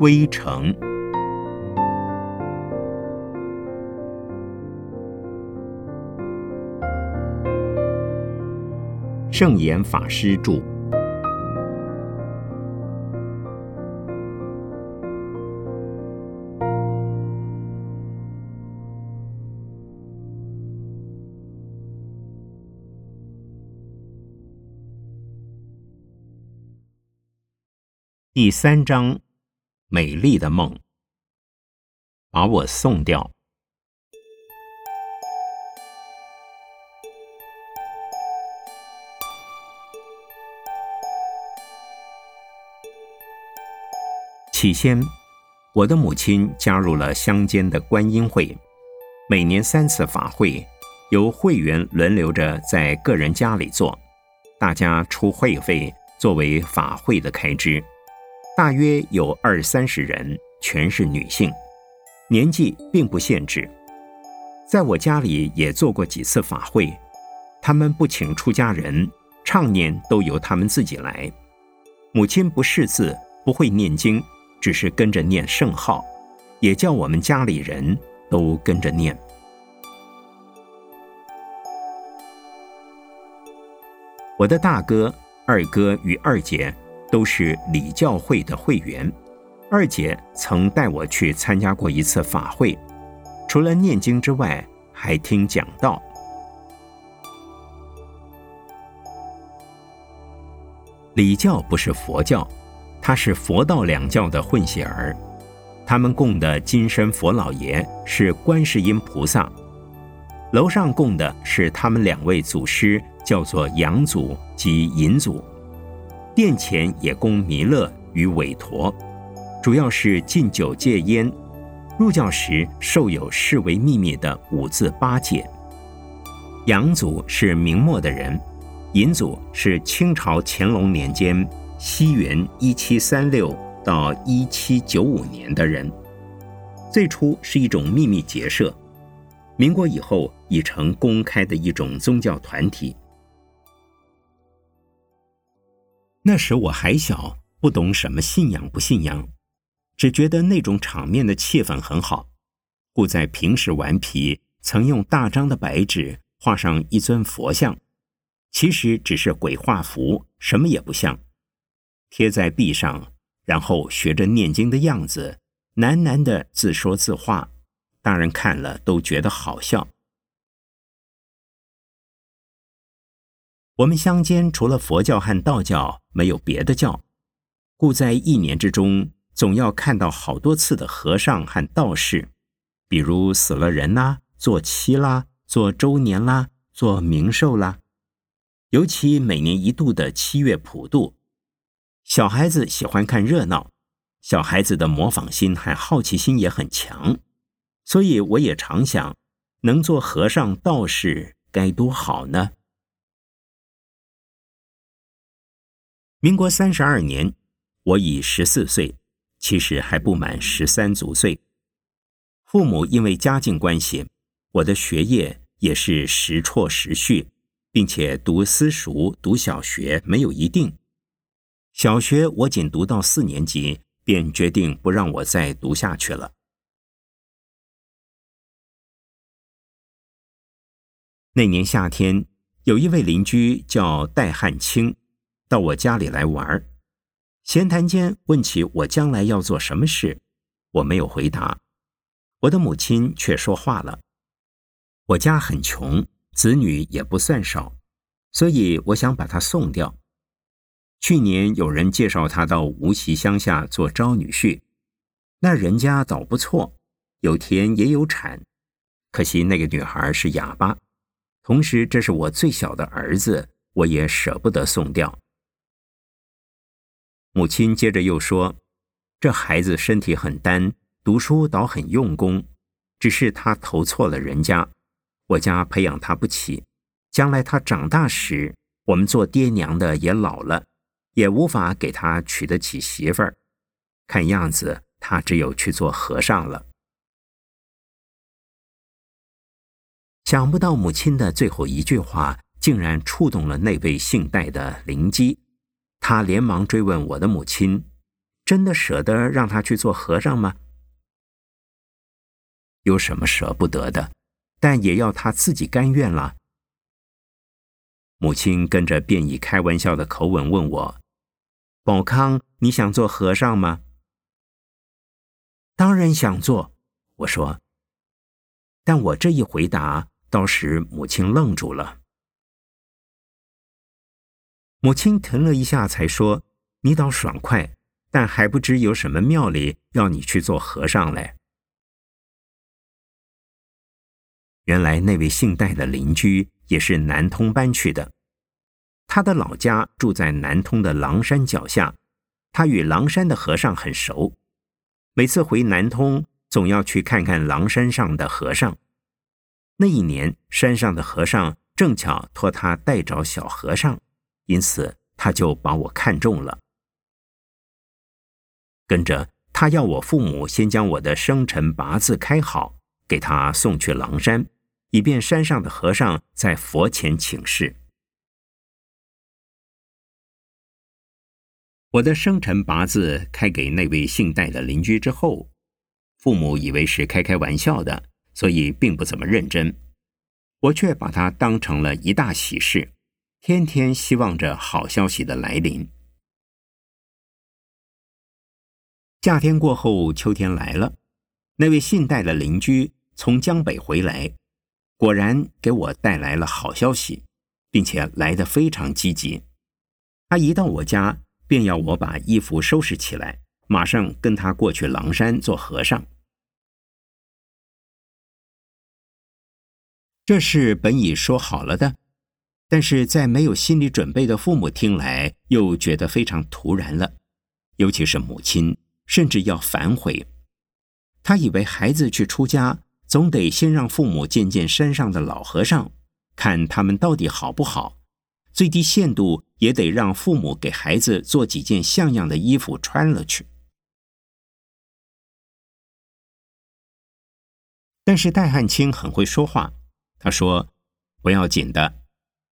归程。圣严法师著。第三章，美丽的梦，把我送掉。起先，我的母亲加入了乡间的观音会，每年三次法会，由会员轮流着在个人家里做，大家出会费作为法会的开支。大约有二三十人，全是女性，年纪并不限制。在我家里也做过几次法会，他们不请出家人，唱念都由他们自己来。母亲不识字，不会念经，只是跟着念圣号，也叫我们家里人都跟着念。我的大哥、二哥与二姐。都是礼教会的会员。二姐曾带我去参加过一次法会，除了念经之外，还听讲道。礼教不是佛教，它是佛道两教的混血儿。他们供的金身佛老爷是观世音菩萨，楼上供的是他们两位祖师，叫做杨祖及隐祖。殿前也供弥勒与韦陀，主要是禁酒戒烟。入教时受有视为秘密的五字八戒。杨祖是明末的人，尹祖是清朝乾隆年间（西元一七三六到一七九五年）的人。最初是一种秘密结社，民国以后已成公开的一种宗教团体。那时我还小，不懂什么信仰不信仰，只觉得那种场面的气氛很好，故在平时顽皮，曾用大张的白纸画上一尊佛像，其实只是鬼画符，什么也不像，贴在壁上，然后学着念经的样子，喃喃的自说自话，大人看了都觉得好笑。我们乡间除了佛教和道教，没有别的教，故在一年之中，总要看到好多次的和尚和道士，比如死了人啦，做七啦，做周年啦，做冥寿啦。尤其每年一度的七月普渡，小孩子喜欢看热闹，小孩子的模仿心和好奇心也很强，所以我也常想，能做和尚道士该多好呢。民国三十二年，我已十四岁，其实还不满十三足岁。父母因为家境关系，我的学业也是时辍时续，并且读私塾、读小学没有一定。小学我仅读到四年级，便决定不让我再读下去了。那年夏天，有一位邻居叫戴汉清。到我家里来玩闲谈间问起我将来要做什么事，我没有回答，我的母亲却说话了。我家很穷，子女也不算少，所以我想把他送掉。去年有人介绍他到无锡乡下做招女婿，那人家倒不错，有田也有产，可惜那个女孩是哑巴，同时这是我最小的儿子，我也舍不得送掉。母亲接着又说：“这孩子身体很单，读书倒很用功，只是他投错了人家，我家培养他不起。将来他长大时，我们做爹娘的也老了，也无法给他娶得起媳妇儿。看样子，他只有去做和尚了。”想不到母亲的最后一句话，竟然触动了那位姓戴的灵机。他连忙追问我的母亲：“真的舍得让他去做和尚吗？有什么舍不得的？但也要他自己甘愿了。母亲跟着便以开玩笑的口吻问我：“宝康，你想做和尚吗？”当然想做，我说。但我这一回答，倒使母亲愣住了。母亲疼了一下，才说：“你倒爽快，但还不知有什么庙里要你去做和尚嘞。”原来那位姓戴的邻居也是南通搬去的，他的老家住在南通的狼山脚下，他与狼山的和尚很熟，每次回南通总要去看看狼山上的和尚。那一年山上的和尚正巧托他带找小和尚，因此他就把我看中了。跟着他要我父母先将我的生辰八字开好，给他送去狼山。以便山上的和尚在佛前请示。我的生辰八字开给那位姓戴的邻居之后，父母以为是开开玩笑的，所以并不怎么认真。我却把它当成了一大喜事，天天希望着好消息的来临。夏天过后，秋天来了，那位信贷的邻居从江北回来。果然给我带来了好消息，并且来得非常积极。他一到我家，便要我把衣服收拾起来，马上跟他过去狼山做和尚。这事本已说好了的，但是在没有心理准备的父母听来，又觉得非常突然了。尤其是母亲，甚至要反悔。他以为孩子去出家。总得先让父母见见山上的老和尚，看他们到底好不好。最低限度也得让父母给孩子做几件像样的衣服穿了去。但是戴汉卿很会说话，他说：“不要紧的，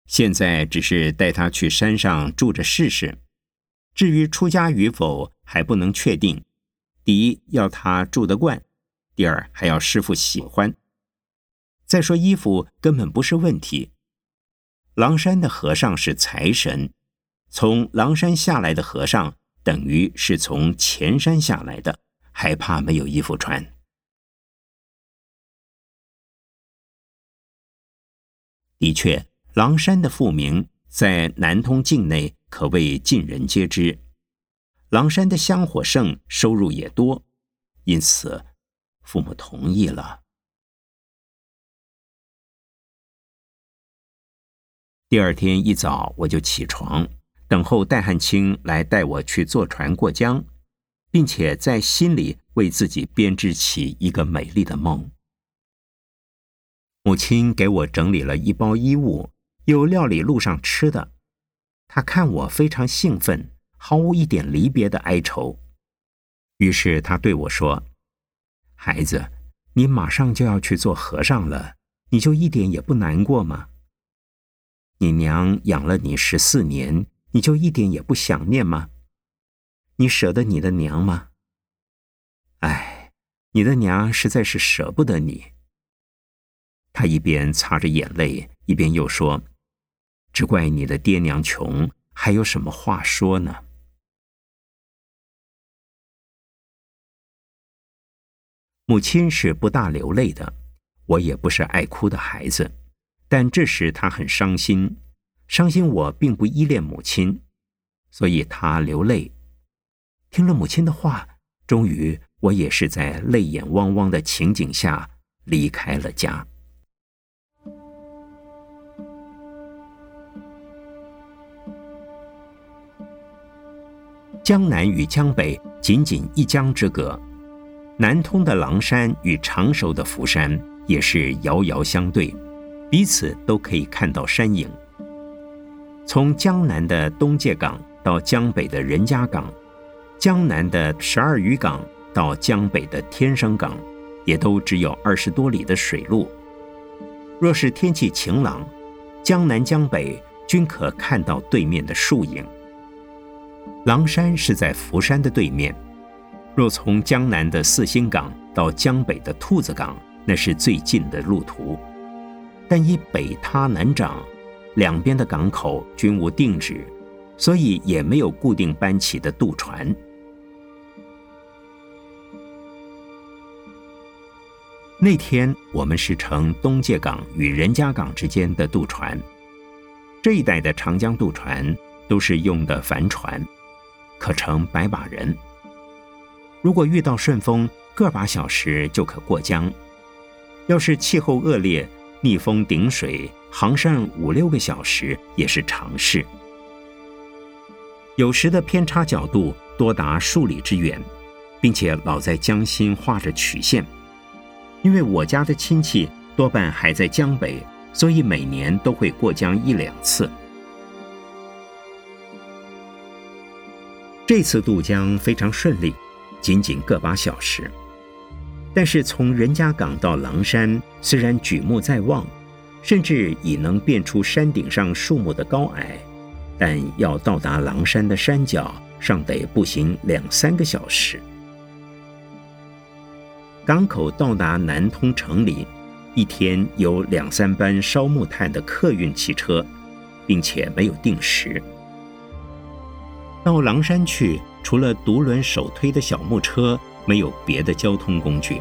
现在只是带他去山上住着试试。至于出家与否，还不能确定。第一，要他住得惯。”第二，还要师傅喜欢。再说衣服根本不是问题。狼山的和尚是财神，从狼山下来的和尚等于是从前山下来的，还怕没有衣服穿？的确，狼山的富名在南通境内可谓尽人皆知。狼山的香火盛，收入也多，因此。父母同意了。第二天一早，我就起床，等候戴汉卿来带我去坐船过江，并且在心里为自己编织起一个美丽的梦。母亲给我整理了一包衣物，又料理路上吃的。他看我非常兴奋，毫无一点离别的哀愁，于是他对我说。孩子，你马上就要去做和尚了，你就一点也不难过吗？你娘养了你十四年，你就一点也不想念吗？你舍得你的娘吗？哎，你的娘实在是舍不得你。他一边擦着眼泪，一边又说：“只怪你的爹娘穷，还有什么话说呢？”母亲是不大流泪的，我也不是爱哭的孩子，但这时她很伤心，伤心我并不依恋母亲，所以她流泪。听了母亲的话，终于我也是在泪眼汪汪的情景下离开了家。江南与江北仅仅一江之隔。南通的狼山与常熟的福山也是遥遥相对，彼此都可以看到山影。从江南的东界港到江北的任家港，江南的十二渔港到江北的天生港，也都只有二十多里的水路。若是天气晴朗，江南江北均可看到对面的树影。狼山是在福山的对面。若从江南的四星港到江北的兔子港，那是最近的路途。但以北塌南涨，两边的港口均无定址，所以也没有固定班起的渡船。那天我们是乘东界港与任家港之间的渡船。这一带的长江渡船都是用的帆船，可乘百把人。如果遇到顺风，个把小时就可过江；要是气候恶劣，逆风顶水，航上五六个小时也是常事。有时的偏差角度多达数里之远，并且老在江心画着曲线。因为我家的亲戚多半还在江北，所以每年都会过江一两次。这次渡江非常顺利，仅仅个把小时。但是从任家港到狼山，虽然举目在望，甚至已能辨出山顶上树木的高矮，但要到达狼山的山脚，尚得步行两三个小时。港口到达南通城里，一天有两三班烧木炭的客运汽车，并且没有定时。到狼山去，除了独轮手推的小木车，没有别的交通工具。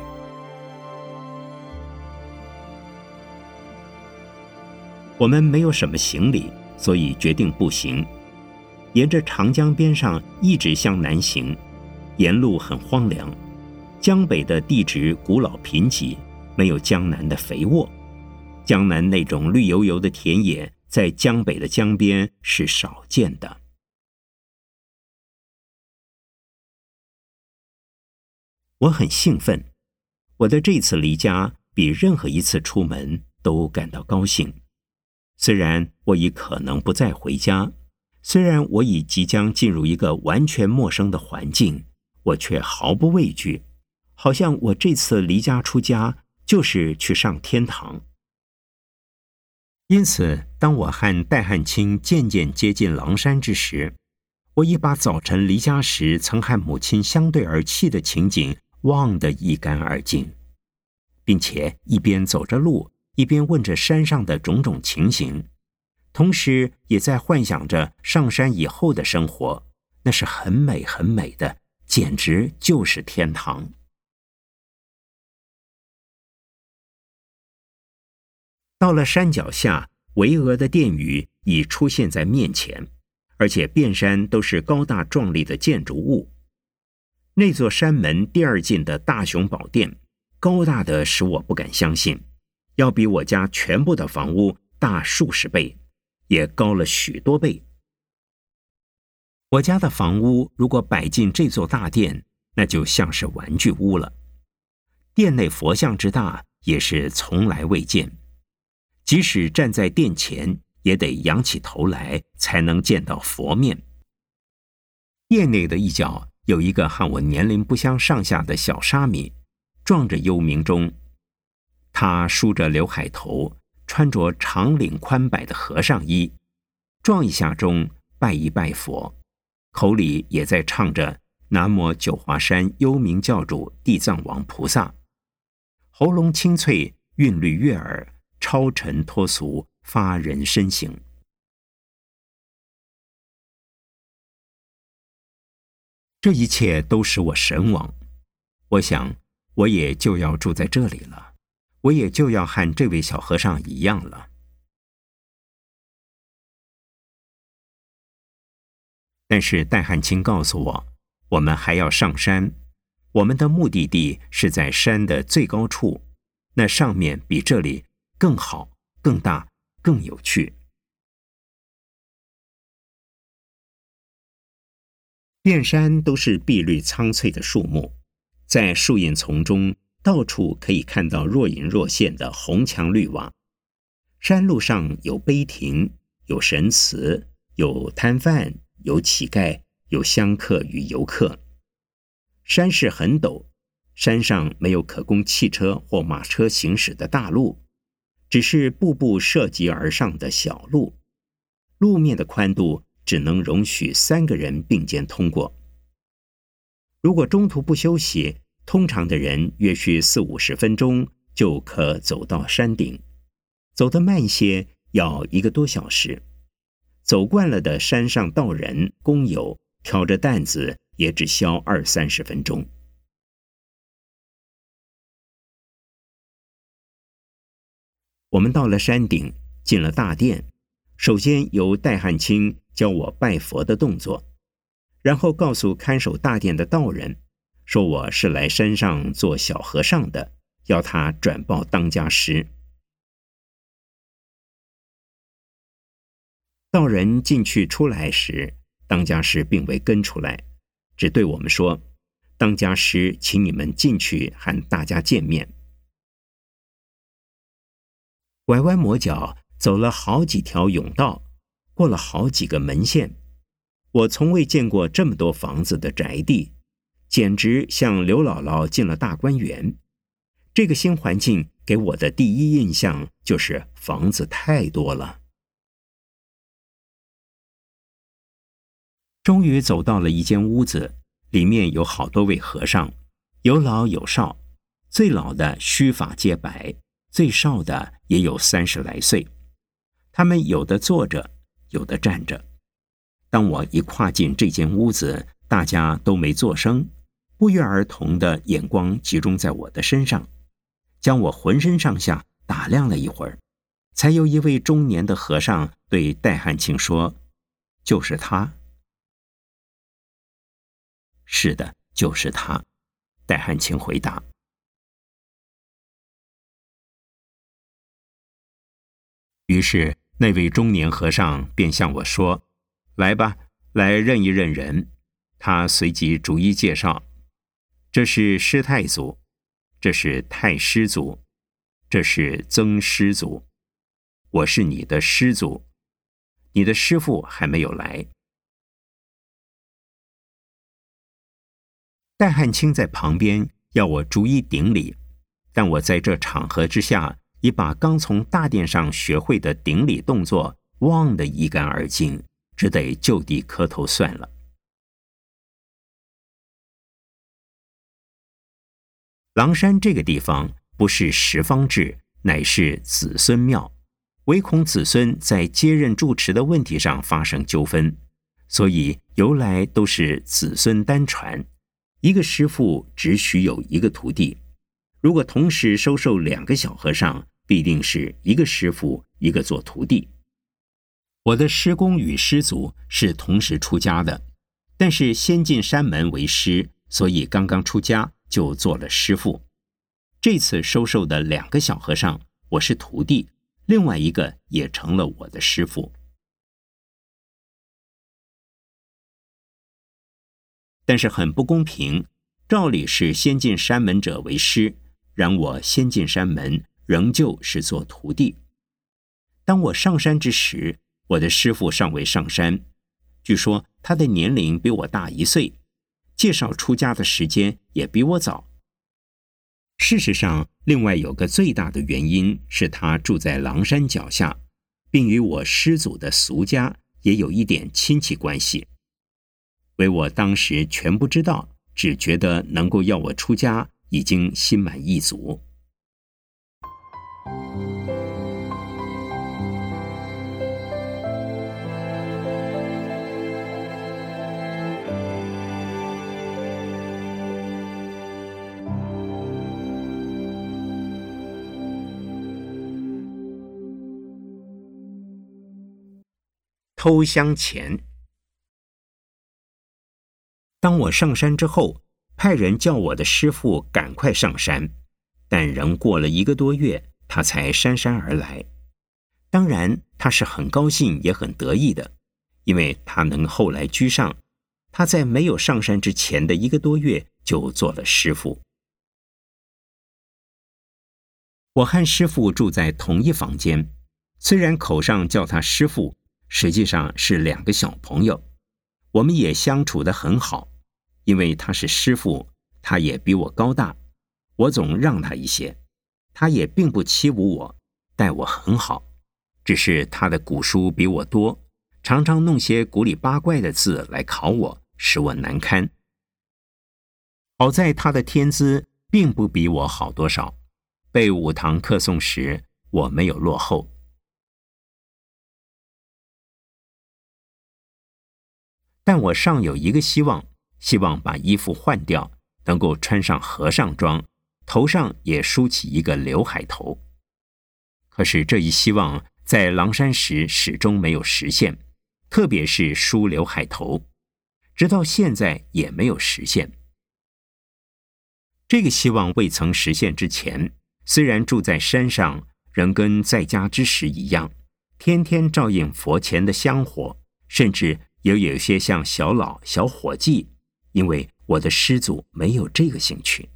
我们没有什么行李，所以决定步行，沿着长江边上一直向南行，沿路很荒凉。江北的地质古老贫瘠，没有江南的肥沃。江南那种绿油油的田野，在江北的江边是少见的。我很兴奋，我的这次离家比任何一次出门都感到高兴。虽然我已可能不再回家，虽然我已即将进入一个完全陌生的环境，我却毫不畏惧。好像我这次离家出家就是去上天堂。因此，当我和戴汉卿渐渐接近狼山之时，我已把早晨离家时曾和母亲相对而泣的情景忘得一干二净，并且一边走着路，一边问着山上的种种情形，同时也在幻想着上山以后的生活，那是很美很美的，简直就是天堂。到了山脚下，巍峨的殿宇已出现在面前，而且遍山都是高大壮丽的建筑物。那座山门第二进的大雄宝殿，高大的使我不敢相信，要比我家全部的房屋大数十倍，也高了许多倍。我家的房屋如果摆进这座大殿，那就像是玩具屋了。殿内佛像之大，也是从来未见。即使站在殿前，也得仰起头来才能见到佛面。殿内的一角有一个和我年龄不相上下的小沙弥，撞着幽冥中。他梳着刘海头，穿着长领宽摆的和尚衣，撞一下钟，拜一拜佛，口里也在唱着“南无九华山幽冥教主地藏王菩萨”，喉咙清脆，韵律悦耳。超尘脱俗，发人深省。这一切都使我神往。我想，我也就要住在这里了，我也就要和这位小和尚一样了。但是戴汉卿告诉我，我们还要上山，我们的目的地是在山的最高处，那上面比这里。更好，更大，更有趣。遍山都是碧绿苍翠的树木，在树荫丛中，到处可以看到若隐若现的红墙绿瓦。山路上有碑亭，有神祠，有摊贩，有乞丐，有香客与游客。山势很陡，山上没有可供汽车或马车行驶的大路。只是步步涉级而上的小路，路面的宽度只能容许三个人并肩通过。如果中途不休息，通常的人约需四五十分钟就可走到山顶，走得慢些要一个多小时。走惯了的山上道人工友挑着担子，也只消二三十分钟。我们到了山顶，进了大殿，首先由戴汉卿教我拜佛的动作，然后告诉看守大殿的道人，说我是来山上做小和尚的，要他转报当家师。道人进去出来时，当家师并未跟出来，只对我们说：“当家师，请你们进去和大家见面。”拐弯抹角走了好几条甬道，过了好几个门线，我从未见过这么多房子的宅地，简直像刘姥姥进了大观园。这个新环境给我的第一印象就是房子太多了。终于走到了一间屋子，里面有好多位和尚，有老有少，最老的须发皆白，最少的也有三十来岁。他们有的坐着，有的站着。当我一跨进这间屋子，大家都没作声，不约而同的眼光集中在我的身上，将我浑身上下打量了一会儿，才有一位中年的和尚对戴汉卿说：“就是他。”是的，就是他。戴汉卿回答。于是那位中年和尚便向我说：“来吧，来认一认人。”他随即逐一介绍：“这是师太祖，这是太师祖，这是曾师祖。我是你的师祖，你的师傅还没有来。”戴汉卿在旁边要我逐一顶礼，但我在这场合之下已把刚从大殿上学会的顶礼动作忘得一干二净，只得就地磕头算了。狼山这个地方不是十方制，乃是子孙庙，唯恐子孙在接任住持的问题上发生纠纷，所以由来都是子孙单传。一个师傅只许有一个徒弟，如果同时收受两个小和尚，必定是一个师傅一个做徒弟。我的师公与师祖是同时出家的，但是先进山门为师，所以刚刚出家就做了师傅。这次收受的两个小和尚，我是徒弟，另外一个也成了我的师傅。但是很不公平，照理是先进山门者为师，然我先进山门仍旧是做徒弟。当我上山之时，我的师傅尚未上山，据说他的年龄比我大一岁，介绍出家的时间也比我早。事实上，另外有个最大的原因是他住在狼山脚下，并与我师祖的俗家也有一点亲戚关系。为我当时全不知道，只觉得能够要我出家，已经心满意足。偷香钱。当我上山之后，派人叫我的师傅赶快上山，但仍过了一个多月，他才姗姗而来。当然，他是很高兴也很得意的，因为他能后来居上。他在没有上山之前的一个多月就做了师傅。我和师傅住在同一房间，虽然口上叫他师傅，实际上是两个小朋友。我们也相处得很好，因为他是师傅，他也比我高大，我总让他一些，他也并不欺侮我，待我很好，只是他的古书比我多，常常弄些古里八怪的字来考我，使我难堪。好在他的天资并不比我好多少，背五堂课诵时我没有落后。但我尚有一个希望，希望把衣服换掉，能够穿上和尚装，头上也梳起一个刘海头。可是这一希望在狼山时始终没有实现，特别是梳刘海头，直到现在也没有实现。这个希望未曾实现之前，虽然住在山上，仍跟在家之时一样，天天照应佛前的香火，甚至也有些像小老、小伙计。因为我的师祖没有这个兴趣。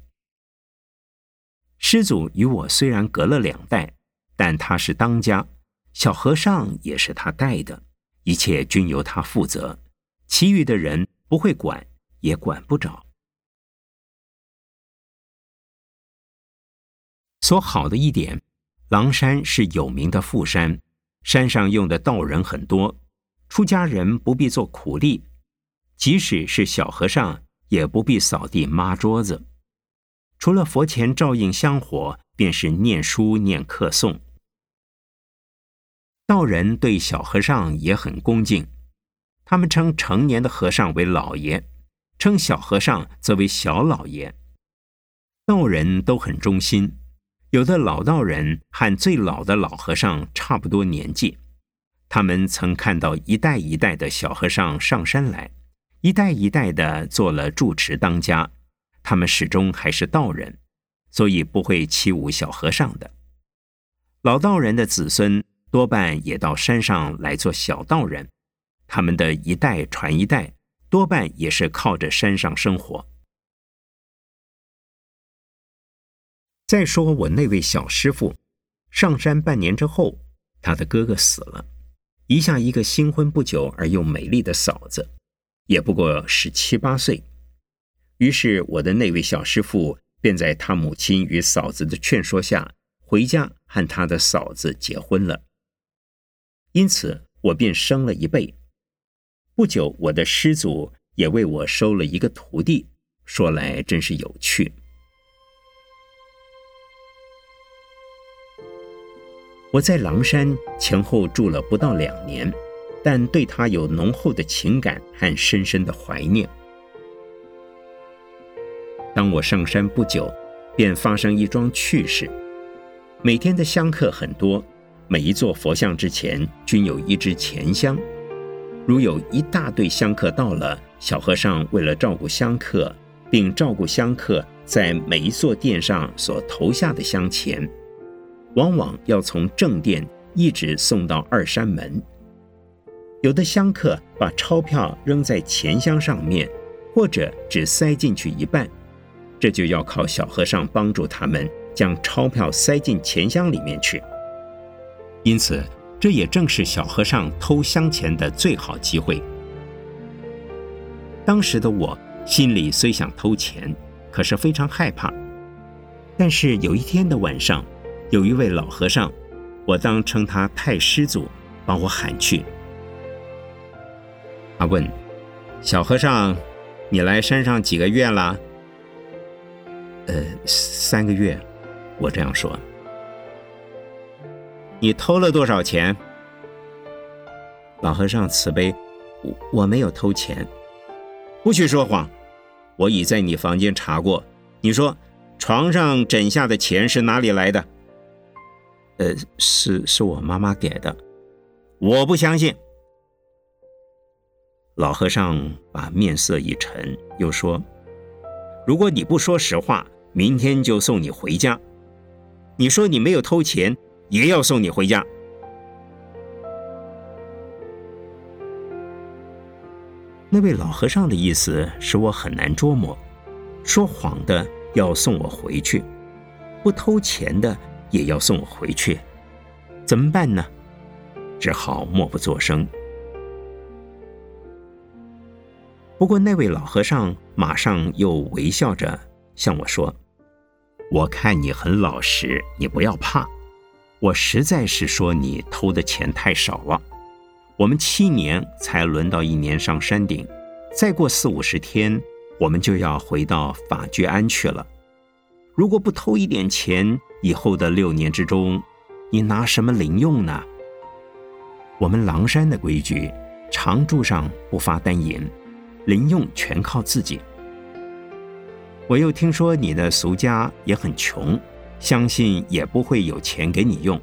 师祖与我虽然隔了两代，但他是当家，小和尚也是他带的，一切均由他负责，其余的人不会管，也管不着。所好的一点，狼山是有名的富山，山上用的道人很多，出家人不必做苦力，即使是小和尚也不必扫地抹桌子，除了佛前照应香火，便是念书念课诵。道人对小和尚也很恭敬，他们称成年的和尚为老爷，称小和尚则为小老爷。道人都很忠心。有的老道人和最老的老和尚差不多年纪，他们曾看到一代一代的小和尚上山来，一代一代的做了住持当家，他们始终还是道人，所以不会欺侮小和尚的。老道人的子孙多半也到山上来做小道人，他们的一代传一代，多半也是靠着山上生活。再说我那位小师傅，上山半年之后，他的哥哥死了，遗下一个新婚不久而又美丽的嫂子，也不过十七八岁。于是我的那位小师傅便在他母亲与嫂子的劝说下，回家和他的嫂子结婚了。因此我便升了一辈。不久，我的师祖也为我收了一个徒弟，说来真是有趣。我在狼山前后住了不到两年，但对他有浓厚的情感和深深的怀念。当我上山不久，便发生一桩趣事。每天的香客很多，每一座佛像之前均有一支钱香。如有一大队香客到了，小和尚为了照顾香客，并照顾香客在每一座殿上所投下的香钱。往往要从正殿一直送到二山门。有的香客把钞票扔在钱箱上面，或者只塞进去一半，这就要靠小和尚帮助他们将钞票塞进钱箱里面去。因此，这也正是小和尚偷香钱的最好机会。当时的我心里虽想偷钱，可是非常害怕。但是有一天的晚上。有一位老和尚，我当称他太师祖，把我喊去。他问：“小和尚，你来山上几个月了？”“呃，三个月。”我这样说。“你偷了多少钱？”老和尚慈悲：“我我没有偷钱，不许说谎。我已在你房间查过，你说床上枕下的钱是哪里来的？”呃，是是我妈妈给的，我不相信。老和尚把面色一沉，又说：“如果你不说实话，明天就送你回家。你说你没有偷钱，也要送你回家。”那位老和尚的意思使我很难捉摸，说谎的要送我回去，不偷钱的。也要送我回去，怎么办呢？只好默不作声。不过那位老和尚马上又微笑着向我说：“我看你很老实，你不要怕。我实在是说你偷的钱太少了。我们七年才轮到一年上山顶，再过四五十天，我们就要回到法居安去了。如果不偷一点钱，以后的六年之中，你拿什么零用呢？我们狼山的规矩，常住上不发单银，零用全靠自己。我又听说你的俗家也很穷，相信也不会有钱给你用。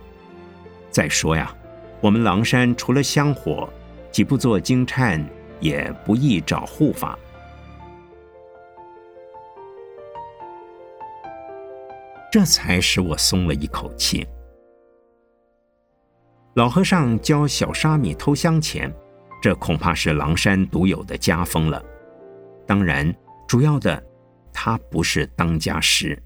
再说呀，我们狼山除了香火，既不做金忏，也不易找护法。这才使我松了一口气。老和尚教小沙弥偷香钱，这恐怕是狼山独有的家风了。当然，主要的，他不是当家师。